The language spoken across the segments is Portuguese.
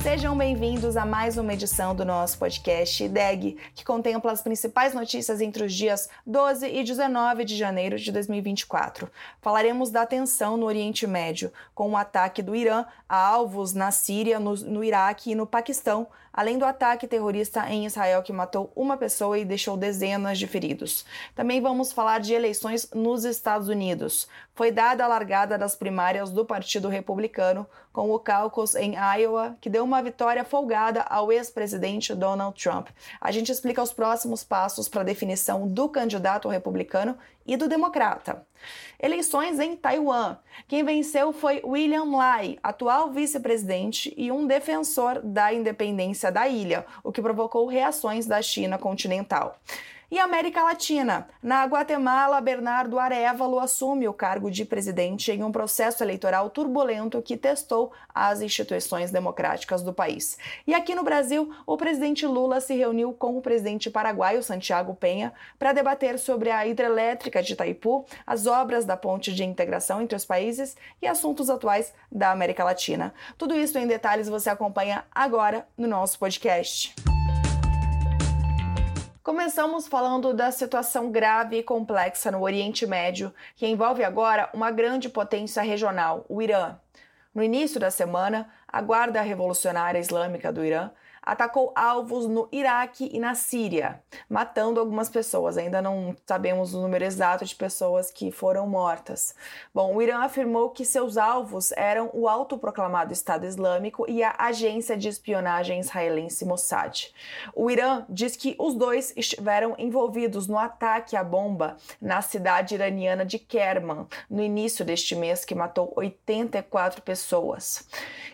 Sejam bem-vindos a mais uma edição do nosso podcast IDEG, que contempla as principais notícias entre os dias 12 e 19 de janeiro de 2024. Falaremos da tensão no Oriente Médio, com o ataque do Irã a alvos na Síria, no, no Iraque e no Paquistão, além do ataque terrorista em Israel que matou uma pessoa e deixou dezenas de feridos. Também vamos falar de eleições nos Estados Unidos. Foi dada a largada das primárias do Partido Republicano, com o caucus em Iowa, que deu uma vitória folgada ao ex-presidente Donald Trump. A gente explica os próximos passos para a definição do candidato republicano e do democrata. Eleições em Taiwan. Quem venceu foi William Lai, atual vice-presidente e um defensor da independência da ilha, o que provocou reações da China continental. E América Latina. Na Guatemala, Bernardo Arevalo assume o cargo de presidente em um processo eleitoral turbulento que testou as instituições democráticas do país. E aqui no Brasil, o presidente Lula se reuniu com o presidente paraguaio Santiago Penha para debater sobre a hidrelétrica de Itaipu, as obras da ponte de integração entre os países e assuntos atuais da América Latina. Tudo isso em detalhes você acompanha agora no nosso podcast. Começamos falando da situação grave e complexa no Oriente Médio, que envolve agora uma grande potência regional, o Irã. No início da semana, a Guarda Revolucionária Islâmica do Irã atacou alvos no Iraque e na Síria, matando algumas pessoas. Ainda não sabemos o número exato de pessoas que foram mortas. Bom, o Irã afirmou que seus alvos eram o autoproclamado Estado Islâmico e a agência de espionagem israelense Mossad. O Irã diz que os dois estiveram envolvidos no ataque à bomba na cidade iraniana de Kerman no início deste mês, que matou 84 pessoas.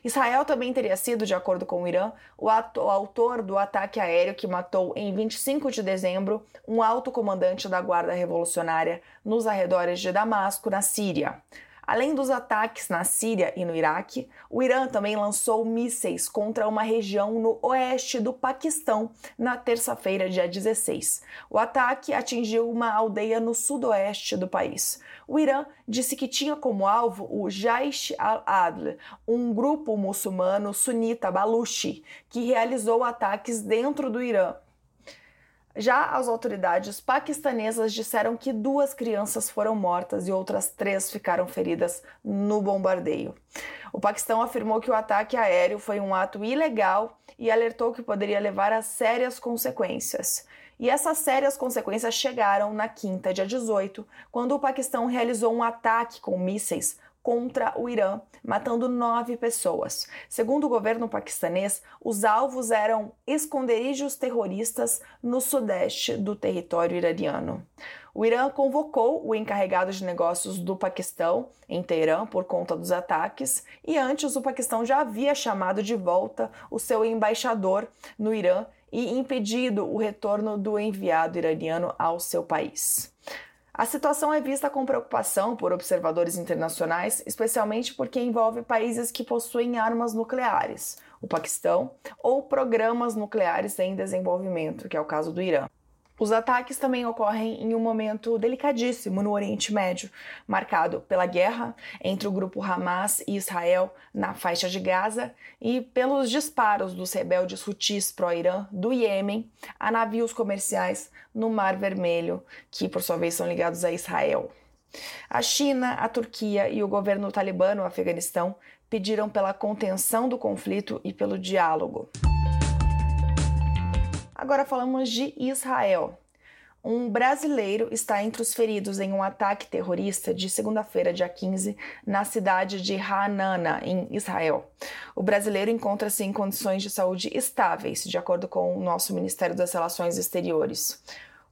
Israel também teria sido, de acordo com o Irã, o ato o autor do ataque aéreo que matou em 25 de dezembro um alto comandante da Guarda Revolucionária nos arredores de Damasco, na Síria. Além dos ataques na Síria e no Iraque, o Irã também lançou mísseis contra uma região no oeste do Paquistão na terça-feira, dia 16. O ataque atingiu uma aldeia no sudoeste do país. O Irã disse que tinha como alvo o Jaish al-Adl, um grupo muçulmano sunita baluchi, que realizou ataques dentro do Irã já as autoridades paquistanesas disseram que duas crianças foram mortas e outras três ficaram feridas no bombardeio. O Paquistão afirmou que o ataque aéreo foi um ato ilegal e alertou que poderia levar a sérias consequências. E essas sérias consequências chegaram na quinta, dia 18, quando o Paquistão realizou um ataque com mísseis contra o Irã, matando nove pessoas. Segundo o governo paquistanês, os alvos eram esconderijos terroristas no sudeste do território iraniano. O Irã convocou o encarregado de negócios do Paquistão em Teherã por conta dos ataques, e antes o Paquistão já havia chamado de volta o seu embaixador no Irã e impedido o retorno do enviado iraniano ao seu país. A situação é vista com preocupação por observadores internacionais, especialmente porque envolve países que possuem armas nucleares, o Paquistão, ou programas nucleares em desenvolvimento, que é o caso do Irã. Os ataques também ocorrem em um momento delicadíssimo no Oriente Médio, marcado pela guerra entre o grupo Hamas e Israel na faixa de Gaza e pelos disparos dos rebeldes Houthis pró-Irã do Iêmen a navios comerciais no Mar Vermelho, que por sua vez são ligados a Israel. A China, a Turquia e o governo talibã no Afeganistão pediram pela contenção do conflito e pelo diálogo. Agora falamos de Israel. Um brasileiro está entre os feridos em um ataque terrorista de segunda-feira, dia 15, na cidade de Hanana, em Israel. O brasileiro encontra-se em condições de saúde estáveis, de acordo com o nosso Ministério das Relações Exteriores.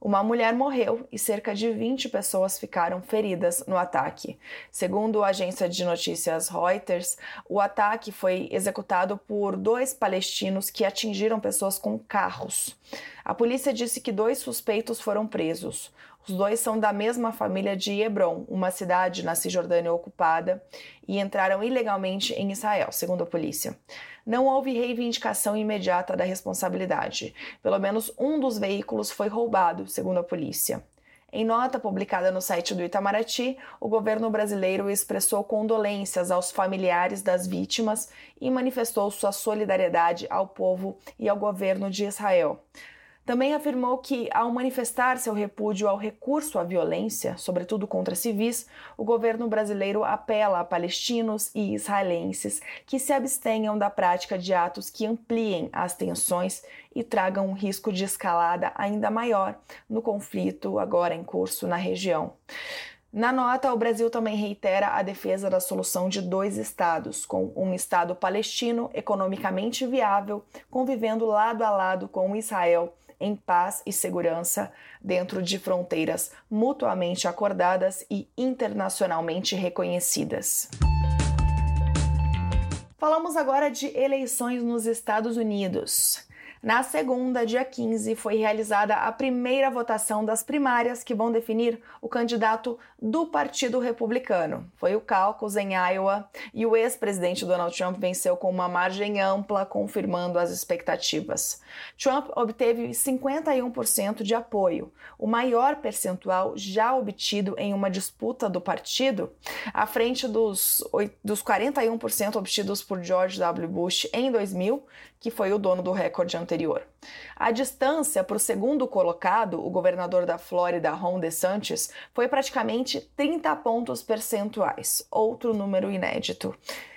Uma mulher morreu e cerca de 20 pessoas ficaram feridas no ataque. Segundo a agência de notícias Reuters, o ataque foi executado por dois palestinos que atingiram pessoas com carros. A polícia disse que dois suspeitos foram presos. Os dois são da mesma família de Hebron, uma cidade na Cisjordânia ocupada, e entraram ilegalmente em Israel, segundo a polícia. Não houve reivindicação imediata da responsabilidade. Pelo menos um dos veículos foi roubado, segundo a polícia. Em nota publicada no site do Itamaraty, o governo brasileiro expressou condolências aos familiares das vítimas e manifestou sua solidariedade ao povo e ao governo de Israel. Também afirmou que, ao manifestar seu repúdio ao recurso à violência, sobretudo contra civis, o governo brasileiro apela a palestinos e israelenses que se abstenham da prática de atos que ampliem as tensões e tragam um risco de escalada ainda maior no conflito agora em curso na região. Na nota, o Brasil também reitera a defesa da solução de dois estados, com um estado palestino economicamente viável, convivendo lado a lado com Israel em paz e segurança dentro de fronteiras mutuamente acordadas e internacionalmente reconhecidas. Falamos agora de eleições nos Estados Unidos. Na segunda, dia 15, foi realizada a primeira votação das primárias que vão definir o candidato do Partido Republicano. Foi o caucus em Iowa e o ex-presidente Donald Trump venceu com uma margem ampla, confirmando as expectativas. Trump obteve 51% de apoio, o maior percentual já obtido em uma disputa do partido, à frente dos, dos 41% obtidos por George W. Bush em 2000, que foi o dono do recorde anterior. A distância para o segundo colocado, o governador da Flórida, Ron DeSantis, foi praticamente 30 pontos percentuais, outro número inédito.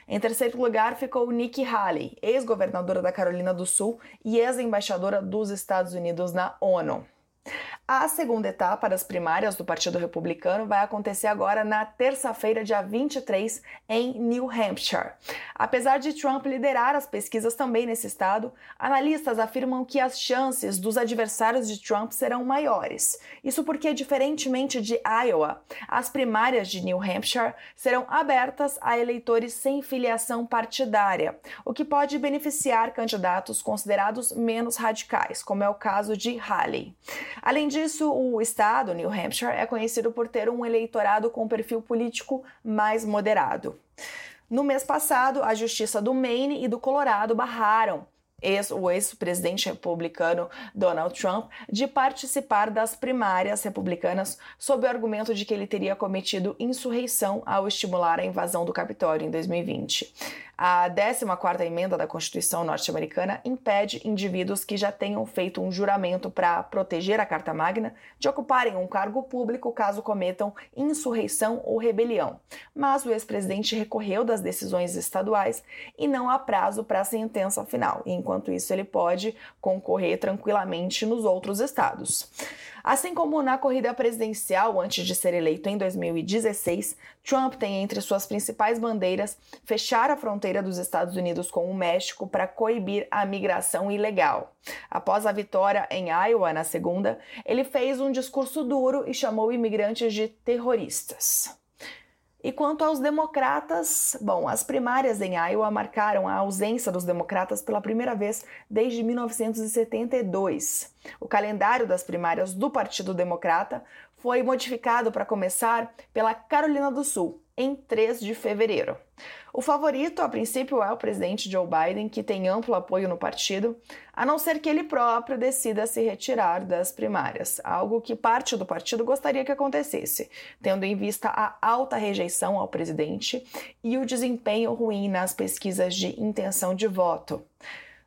Em terceiro lugar ficou Nikki Haley, ex-governadora da Carolina do Sul e ex-embaixadora dos Estados Unidos na ONU. A segunda etapa das primárias do Partido Republicano vai acontecer agora na terça-feira, dia 23, em New Hampshire. Apesar de Trump liderar as pesquisas também nesse estado, analistas afirmam que as chances dos adversários de Trump serão maiores. Isso porque, diferentemente de Iowa, as primárias de New Hampshire serão abertas a eleitores sem filiação partidária, o que pode beneficiar candidatos considerados menos radicais, como é o caso de Haley. Além disso, o estado, New Hampshire, é conhecido por ter um eleitorado com perfil político mais moderado. No mês passado, a Justiça do Maine e do Colorado barraram ex, o ex-presidente republicano Donald Trump de participar das primárias republicanas sob o argumento de que ele teria cometido insurreição ao estimular a invasão do Capitólio em 2020. A 14ª emenda da Constituição norte-americana impede indivíduos que já tenham feito um juramento para proteger a Carta Magna de ocuparem um cargo público caso cometam insurreição ou rebelião. Mas o ex-presidente recorreu das decisões estaduais e não há prazo para a sentença final. Enquanto isso, ele pode concorrer tranquilamente nos outros estados. Assim como na corrida presidencial antes de ser eleito em 2016, Trump tem entre suas principais bandeiras fechar a fronteira dos Estados Unidos com o México para coibir a migração ilegal. Após a vitória em Iowa na segunda, ele fez um discurso duro e chamou imigrantes de terroristas. E quanto aos democratas, bom, as primárias em Iowa marcaram a ausência dos democratas pela primeira vez desde 1972. O calendário das primárias do Partido Democrata foi modificado para começar pela Carolina do Sul, em 3 de fevereiro. O favorito, a princípio, é o presidente Joe Biden, que tem amplo apoio no partido, a não ser que ele próprio decida se retirar das primárias, algo que parte do partido gostaria que acontecesse, tendo em vista a alta rejeição ao presidente e o desempenho ruim nas pesquisas de intenção de voto.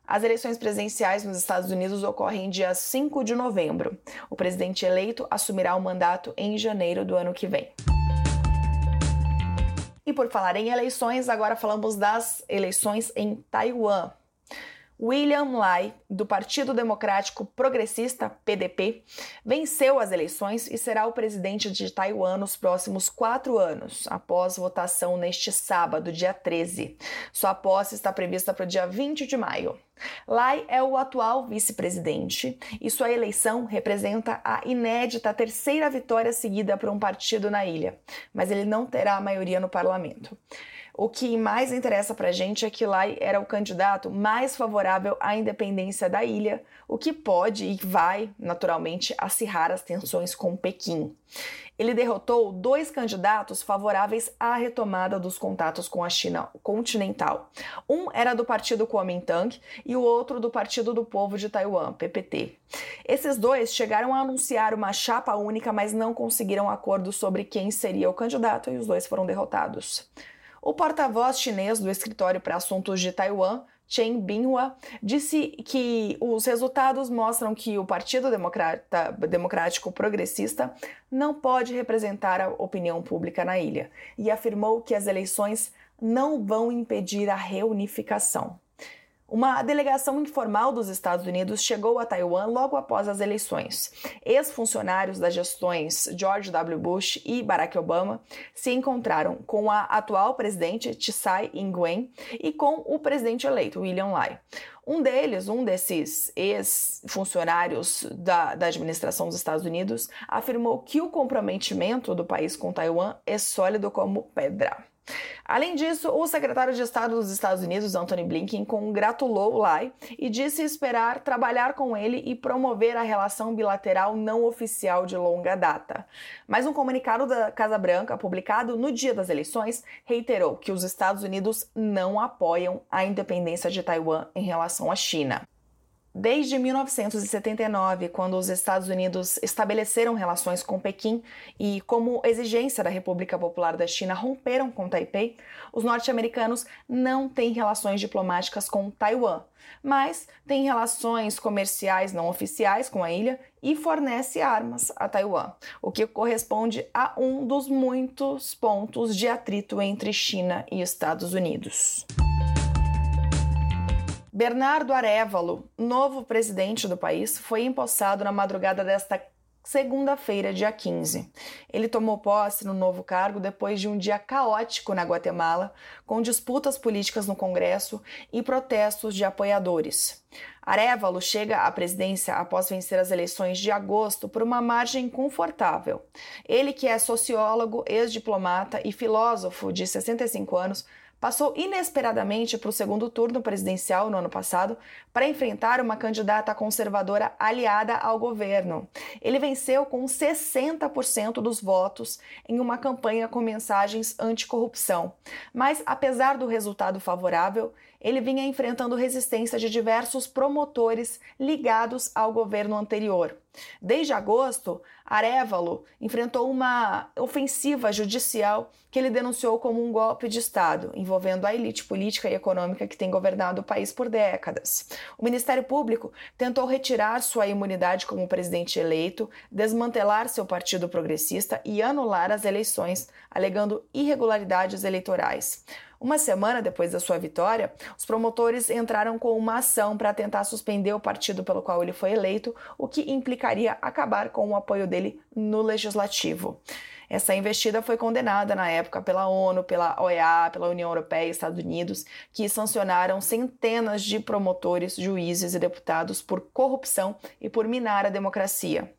As eleições presidenciais nos Estados Unidos ocorrem dia 5 de novembro. O presidente eleito assumirá o mandato em janeiro do ano que vem. E por falar em eleições, agora falamos das eleições em Taiwan. William Lai, do Partido Democrático Progressista, PDP, venceu as eleições e será o presidente de Taiwan nos próximos quatro anos, após votação neste sábado, dia 13. Sua posse está prevista para o dia 20 de maio. Lai é o atual vice-presidente e sua eleição representa a inédita terceira vitória seguida por um partido na ilha, mas ele não terá a maioria no parlamento. O que mais interessa para a gente é que Lai era o candidato mais favorável à independência da ilha, o que pode e vai, naturalmente, acirrar as tensões com Pequim. Ele derrotou dois candidatos favoráveis à retomada dos contatos com a China continental. Um era do partido Kuomintang e o outro do Partido do Povo de Taiwan, PPT. Esses dois chegaram a anunciar uma chapa única, mas não conseguiram acordo sobre quem seria o candidato e os dois foram derrotados. O porta-voz chinês do Escritório para Assuntos de Taiwan, Chen Binhua, disse que os resultados mostram que o Partido Democrata, Democrático Progressista não pode representar a opinião pública na ilha e afirmou que as eleições não vão impedir a reunificação. Uma delegação informal dos Estados Unidos chegou a Taiwan logo após as eleições. Ex-funcionários das gestões George W. Bush e Barack Obama se encontraram com a atual presidente Tsai Ing-wen e com o presidente eleito William Lai. Um deles, um desses ex-funcionários da, da administração dos Estados Unidos, afirmou que o comprometimento do país com Taiwan é sólido como pedra. Além disso, o secretário de Estado dos Estados Unidos, Anthony Blinken, congratulou Lai e disse esperar trabalhar com ele e promover a relação bilateral não oficial de longa data. Mas um comunicado da Casa Branca, publicado no dia das eleições, reiterou que os Estados Unidos não apoiam a independência de Taiwan em relação à China. Desde 1979, quando os Estados Unidos estabeleceram relações com Pequim e, como exigência da República Popular da China, romperam com Taipei, os norte-americanos não têm relações diplomáticas com Taiwan, mas têm relações comerciais não oficiais com a ilha e fornece armas a Taiwan, o que corresponde a um dos muitos pontos de atrito entre China e Estados Unidos. Bernardo Arevalo, novo presidente do país, foi empossado na madrugada desta segunda-feira, dia 15. Ele tomou posse no novo cargo depois de um dia caótico na Guatemala, com disputas políticas no Congresso e protestos de apoiadores. Arevalo chega à presidência após vencer as eleições de agosto por uma margem confortável. Ele, que é sociólogo, ex-diplomata e filósofo de 65 anos, passou inesperadamente para o segundo turno presidencial no ano passado para enfrentar uma candidata conservadora aliada ao governo. Ele venceu com 60% dos votos em uma campanha com mensagens anticorrupção. Mas, apesar do resultado favorável, ele vinha enfrentando resistência de diversos promotores ligados ao governo anterior. Desde agosto, Arevalo enfrentou uma ofensiva judicial que ele denunciou como um golpe de Estado, envolvendo a elite política e econômica que tem governado o país por décadas. O Ministério Público tentou retirar sua imunidade como presidente eleito, desmantelar seu partido progressista e anular as eleições, alegando irregularidades eleitorais. Uma semana depois da sua vitória, os promotores entraram com uma ação para tentar suspender o partido pelo qual ele foi eleito, o que implicaria acabar com o apoio dele no legislativo. Essa investida foi condenada na época pela ONU, pela OEA, pela União Europeia e Estados Unidos, que sancionaram centenas de promotores, juízes e deputados por corrupção e por minar a democracia.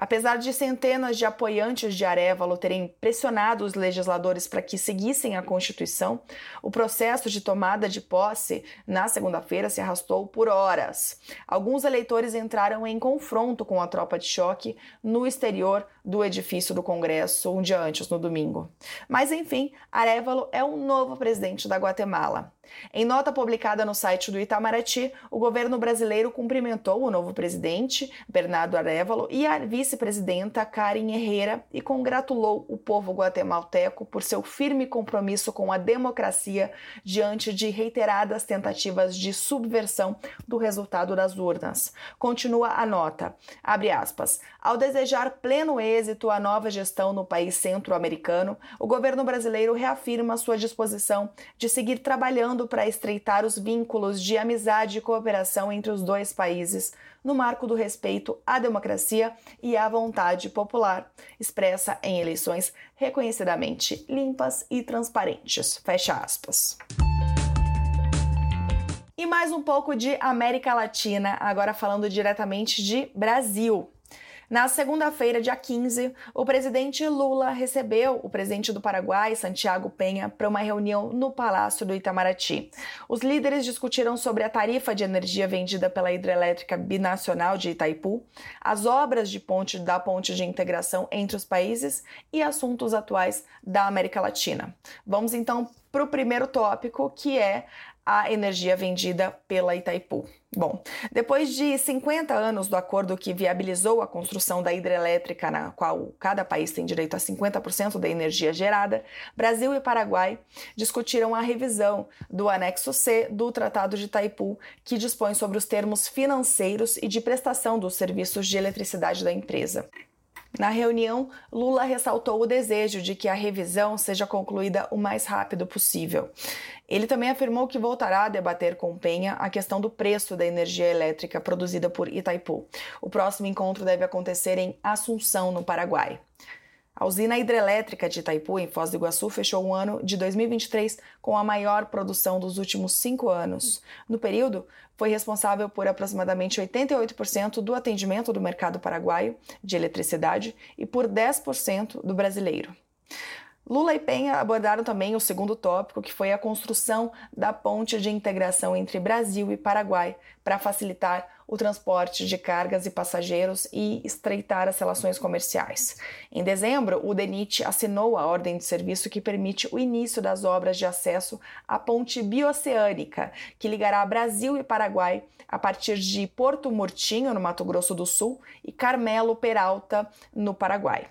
Apesar de centenas de apoiantes de Arevalo terem pressionado os legisladores para que seguissem a Constituição, o processo de tomada de posse na segunda-feira se arrastou por horas. Alguns eleitores entraram em confronto com a tropa de choque no exterior do edifício do Congresso um dia antes, no domingo. Mas enfim, Arevalo é o novo presidente da Guatemala. Em nota publicada no site do Itamaraty, o governo brasileiro cumprimentou o novo presidente, Bernardo Arevalo, e a vice-presidenta Karen Herrera e congratulou o povo guatemalteco por seu firme compromisso com a democracia diante de reiteradas tentativas de subversão do resultado das urnas. Continua a nota. Abre aspas. Ao desejar pleno êxito à nova gestão no país centro-americano, o governo brasileiro reafirma sua disposição de seguir trabalhando para estreitar os vínculos de amizade e cooperação entre os dois países, no marco do respeito à democracia e à vontade popular, expressa em eleições reconhecidamente limpas e transparentes. Fecha aspas. E mais um pouco de América Latina, agora falando diretamente de Brasil. Na segunda-feira, dia 15, o presidente Lula recebeu o presidente do Paraguai, Santiago Penha, para uma reunião no Palácio do Itamaraty. Os líderes discutiram sobre a tarifa de energia vendida pela hidrelétrica binacional de Itaipu, as obras de ponte da ponte de integração entre os países e assuntos atuais da América Latina. Vamos então para o primeiro tópico, que é a energia vendida pela Itaipu. Bom, depois de 50 anos do acordo que viabilizou a construção da hidrelétrica, na qual cada país tem direito a 50% da energia gerada, Brasil e Paraguai discutiram a revisão do anexo C do Tratado de Itaipu, que dispõe sobre os termos financeiros e de prestação dos serviços de eletricidade da empresa. Na reunião, Lula ressaltou o desejo de que a revisão seja concluída o mais rápido possível. Ele também afirmou que voltará a debater com Penha a questão do preço da energia elétrica produzida por Itaipu. O próximo encontro deve acontecer em Assunção, no Paraguai. A usina hidrelétrica de Itaipu, em Foz do Iguaçu, fechou o ano de 2023 com a maior produção dos últimos cinco anos. No período, foi responsável por aproximadamente 88% do atendimento do mercado paraguaio de eletricidade e por 10% do brasileiro. Lula e Penha abordaram também o segundo tópico, que foi a construção da ponte de integração entre Brasil e Paraguai para facilitar o transporte de cargas e passageiros e estreitar as relações comerciais. Em dezembro, o DENIT assinou a ordem de serviço que permite o início das obras de acesso à ponte bioceânica, que ligará Brasil e Paraguai a partir de Porto Murtinho, no Mato Grosso do Sul, e Carmelo Peralta, no Paraguai.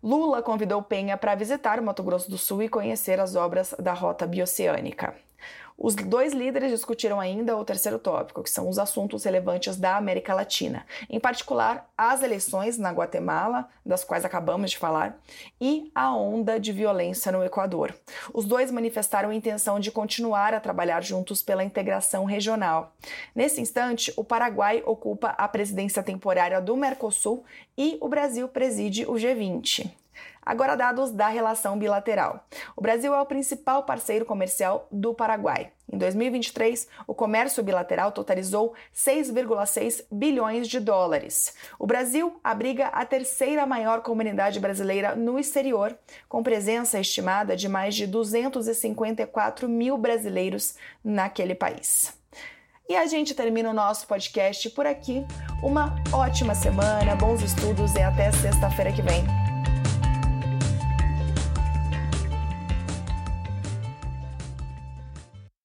Lula convidou Penha para visitar o Mato Grosso do Sul e conhecer as obras da Rota Bioceânica. Os dois líderes discutiram ainda o terceiro tópico, que são os assuntos relevantes da América Latina, em particular as eleições na Guatemala, das quais acabamos de falar, e a onda de violência no Equador. Os dois manifestaram a intenção de continuar a trabalhar juntos pela integração regional. Nesse instante, o Paraguai ocupa a presidência temporária do Mercosul e o Brasil preside o G20. Agora, dados da relação bilateral. O Brasil é o principal parceiro comercial do Paraguai. Em 2023, o comércio bilateral totalizou 6,6 bilhões de dólares. O Brasil abriga a terceira maior comunidade brasileira no exterior, com presença estimada de mais de 254 mil brasileiros naquele país. E a gente termina o nosso podcast por aqui. Uma ótima semana, bons estudos e até sexta-feira que vem.